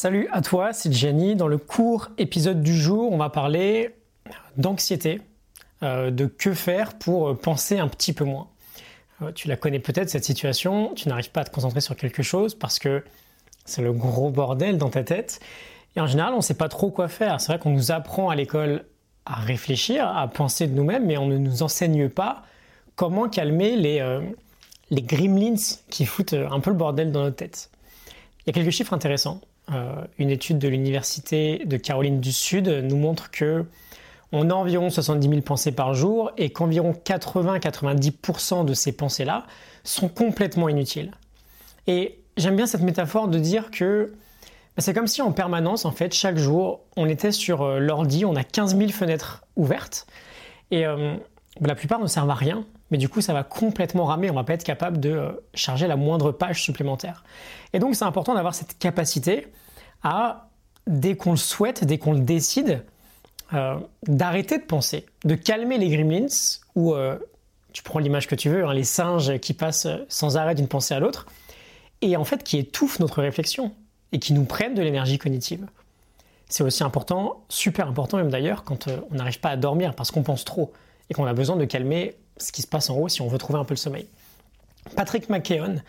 Salut à toi, c'est Jenny. Dans le court épisode du jour, on va parler d'anxiété, euh, de que faire pour penser un petit peu moins. Euh, tu la connais peut-être cette situation, tu n'arrives pas à te concentrer sur quelque chose parce que c'est le gros bordel dans ta tête. Et en général, on ne sait pas trop quoi faire. C'est vrai qu'on nous apprend à l'école à réfléchir, à penser de nous-mêmes, mais on ne nous enseigne pas comment calmer les, euh, les gremlins qui foutent un peu le bordel dans notre tête. Il y a quelques chiffres intéressants. Euh, une étude de l'université de Caroline du Sud nous montre que on a environ 70 000 pensées par jour et qu'environ 80-90% de ces pensées-là sont complètement inutiles. Et j'aime bien cette métaphore de dire que bah, c'est comme si en permanence, en fait, chaque jour, on était sur euh, l'ordi, on a 15 000 fenêtres ouvertes et euh, la plupart ne servent à rien, mais du coup, ça va complètement ramer, on va pas être capable de charger la moindre page supplémentaire. Et donc, c'est important d'avoir cette capacité à, dès qu'on le souhaite, dès qu'on le décide, euh, d'arrêter de penser, de calmer les gremlins, ou euh, tu prends l'image que tu veux, hein, les singes qui passent sans arrêt d'une pensée à l'autre, et en fait qui étouffent notre réflexion, et qui nous prennent de l'énergie cognitive. C'est aussi important, super important même d'ailleurs, quand euh, on n'arrive pas à dormir parce qu'on pense trop, et qu'on a besoin de calmer ce qui se passe en haut si on veut trouver un peu le sommeil. Patrick McKeown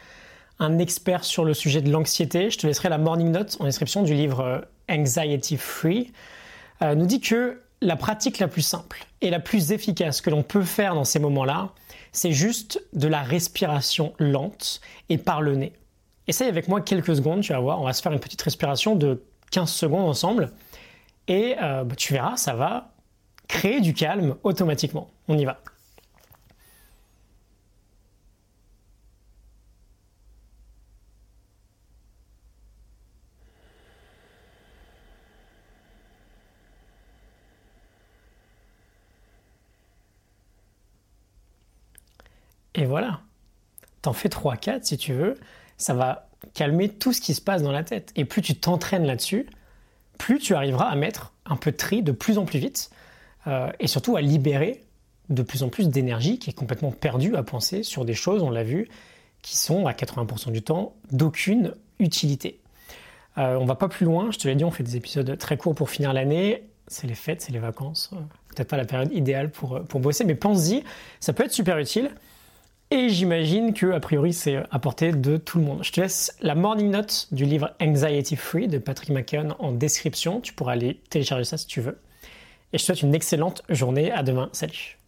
un expert sur le sujet de l'anxiété, je te laisserai la morning note en description du livre euh, Anxiety Free, euh, nous dit que la pratique la plus simple et la plus efficace que l'on peut faire dans ces moments-là, c'est juste de la respiration lente et par le nez. Essaye avec moi quelques secondes, tu vas voir, on va se faire une petite respiration de 15 secondes ensemble et euh, bah, tu verras, ça va créer du calme automatiquement. On y va. Et voilà. T'en fais 3-4 si tu veux. Ça va calmer tout ce qui se passe dans la tête. Et plus tu t'entraînes là-dessus, plus tu arriveras à mettre un peu de tri de plus en plus vite. Euh, et surtout à libérer de plus en plus d'énergie qui est complètement perdue à penser sur des choses, on l'a vu, qui sont à 80% du temps d'aucune utilité. Euh, on va pas plus loin, je te l'ai dit, on fait des épisodes très courts pour finir l'année. C'est les fêtes, c'est les vacances. Peut-être pas la période idéale pour, pour bosser, mais pense-y, ça peut être super utile. Et j'imagine que, a priori, c'est à portée de tout le monde. Je te laisse la morning note du livre Anxiety Free de Patrick McKeown en description. Tu pourras aller télécharger ça si tu veux. Et je te souhaite une excellente journée. À demain. Salut.